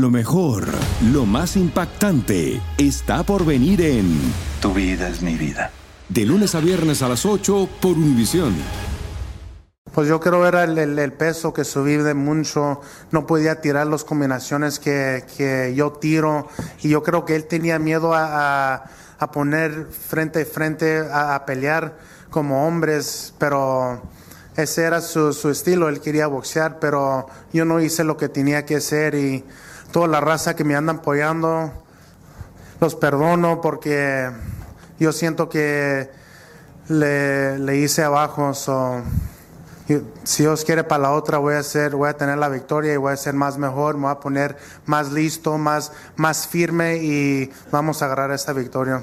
Lo mejor, lo más impactante, está por venir en Tu vida es mi vida. De lunes a viernes a las 8 por Univisión. Pues yo quiero ver el, el- el peso que subí de mucho. No podía tirar las combinaciones que, que yo tiro. Y yo creo que él tenía miedo a, a- a poner frente a frente, a, a pelear como hombres. Pero ese era su, su estilo. Él quería boxear, pero yo no hice lo que tenía que hacer. Y toda la raza que me anda apoyando, los perdono porque yo siento que le, le hice abajo. So, si Dios quiere para la otra voy a hacer, voy a tener la victoria y voy a ser más mejor, me voy a poner más listo, más, más firme y vamos a agarrar esta victoria.